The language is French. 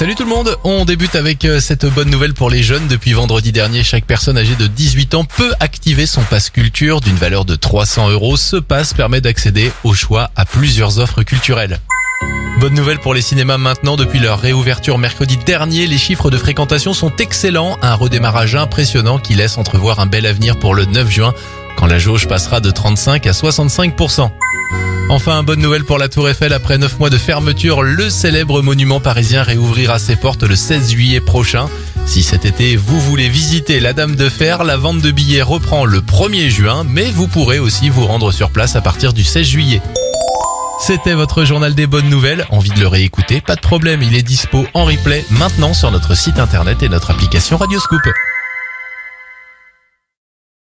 Salut tout le monde, on débute avec euh, cette bonne nouvelle pour les jeunes. Depuis vendredi dernier, chaque personne âgée de 18 ans peut activer son passe culture d'une valeur de 300 euros. Ce passe permet d'accéder au choix à plusieurs offres culturelles. Bonne nouvelle pour les cinémas maintenant, depuis leur réouverture mercredi dernier, les chiffres de fréquentation sont excellents, un redémarrage impressionnant qui laisse entrevoir un bel avenir pour le 9 juin, quand la jauge passera de 35 à 65%. Enfin, bonne nouvelle pour la Tour Eiffel. Après 9 mois de fermeture, le célèbre monument parisien réouvrira ses portes le 16 juillet prochain. Si cet été vous voulez visiter la Dame de Fer, la vente de billets reprend le 1er juin, mais vous pourrez aussi vous rendre sur place à partir du 16 juillet. C'était votre journal des bonnes nouvelles. Envie de le réécouter? Pas de problème, il est dispo en replay maintenant sur notre site internet et notre application Radioscoop.